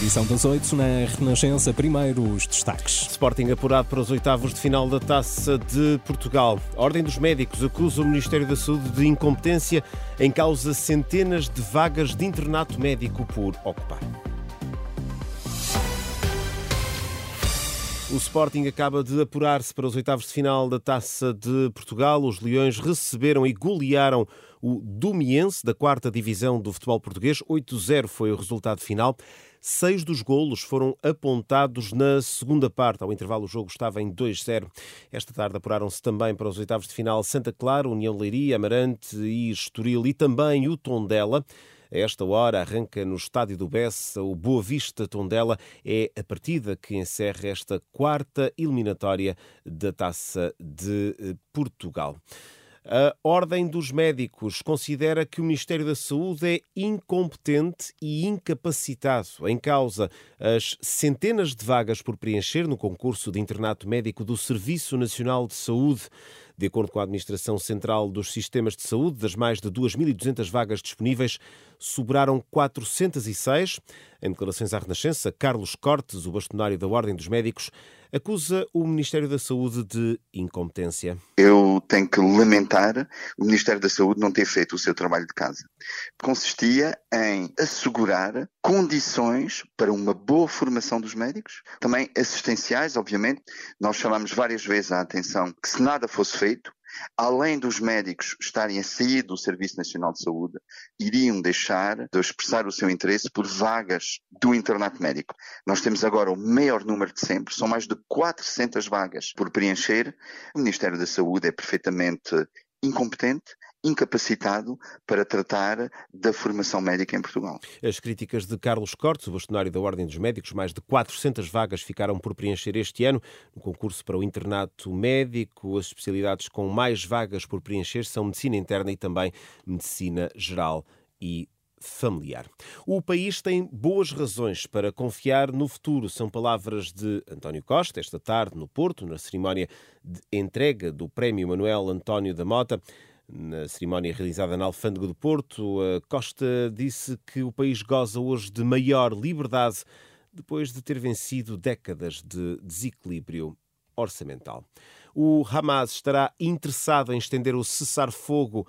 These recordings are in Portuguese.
Edição das 8 na Renascença. Primeiro, os destaques. Sporting apurado para os oitavos de final da Taça de Portugal. Ordem dos Médicos acusa o Ministério da Saúde de incompetência em causa centenas de vagas de internato médico por ocupar. O Sporting acaba de apurar-se para os oitavos de final da Taça de Portugal. Os Leões receberam e golearam o Domiense da quarta divisão do futebol português. 8-0 foi o resultado final. Seis dos golos foram apontados na segunda parte. Ao intervalo, o jogo estava em 2-0. Esta tarde apuraram-se também para os oitavos de final Santa Clara, União Leiria, Amarante e Estoril e também o Tondela. A esta hora arranca no estádio do Bessa o Boa Vista Tondela. É a partida que encerra esta quarta eliminatória da Taça de eh, Portugal. A Ordem dos Médicos considera que o Ministério da Saúde é incompetente e incapacitado. Em causa as centenas de vagas por preencher no concurso de internato médico do Serviço Nacional de Saúde. De acordo com a Administração Central dos Sistemas de Saúde, das mais de 2.200 vagas disponíveis, sobraram 406. Em declarações à Renascença, Carlos Cortes, o bastonário da Ordem dos Médicos, acusa o Ministério da Saúde de incompetência. Eu tenho que lamentar o Ministério da Saúde não ter feito o seu trabalho de casa. Consistia em assegurar condições para uma boa formação dos médicos, também assistenciais, obviamente. Nós chamamos várias vezes a atenção que se nada fosse feito, além dos médicos estarem a sair do Serviço Nacional de Saúde, iriam deixar de expressar o seu interesse por vagas do internato médico. Nós temos agora o maior número de sempre, são mais de 400 vagas por preencher. O Ministério da Saúde é perfeitamente incompetente, incapacitado para tratar da formação médica em Portugal. As críticas de Carlos Cortes, o bastonário da Ordem dos Médicos, mais de 400 vagas ficaram por preencher este ano. No concurso para o internato médico, as especialidades com mais vagas por preencher são medicina interna e também medicina geral e familiar. O país tem boas razões para confiar no futuro. São palavras de António Costa, esta tarde no Porto, na cerimónia de entrega do Prémio Manuel António da Mota. Na cerimónia realizada na Alfândega do Porto, Costa disse que o país goza hoje de maior liberdade depois de ter vencido décadas de desequilíbrio orçamental. O Hamas estará interessado em estender o cessar-fogo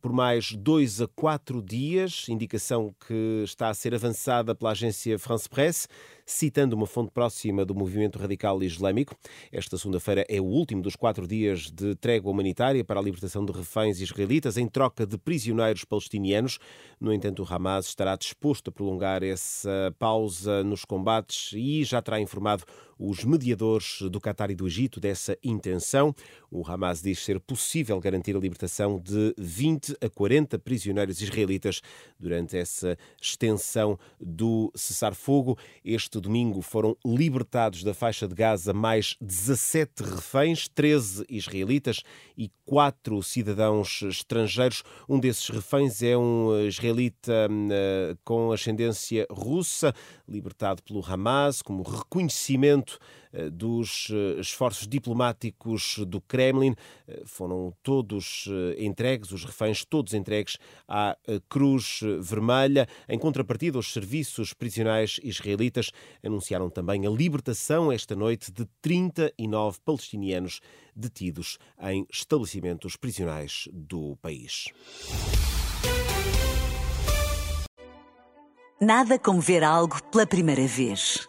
por mais dois a quatro dias, indicação que está a ser avançada pela agência France Presse, citando uma fonte próxima do movimento radical islâmico. Esta segunda-feira é o último dos quatro dias de trégua humanitária para a libertação de reféns israelitas em troca de prisioneiros palestinianos. No entanto, o Hamas estará disposto a prolongar essa pausa nos combates e já terá informado os mediadores do Qatar e do Egito dessa intenção. O Hamas diz ser possível garantir a libertação de 20 a 40 prisioneiros israelitas durante essa extensão do cessar-fogo. Este domingo foram libertados da faixa de Gaza mais 17 reféns, 13 israelitas e 4 cidadãos estrangeiros. Um desses reféns é um israelita uh, com ascendência russa, libertado pelo Hamas como reconhecimento eh, dos eh, esforços diplomáticos do Kremlin. Eh, foram todos entregues, os reféns todos entregues à Cruz Vermelha. Em contrapartida, os serviços prisionais israelitas anunciaram também a libertação esta noite de 39 palestinianos detidos em estabelecimentos prisionais do país. Nada como ver algo pela primeira vez.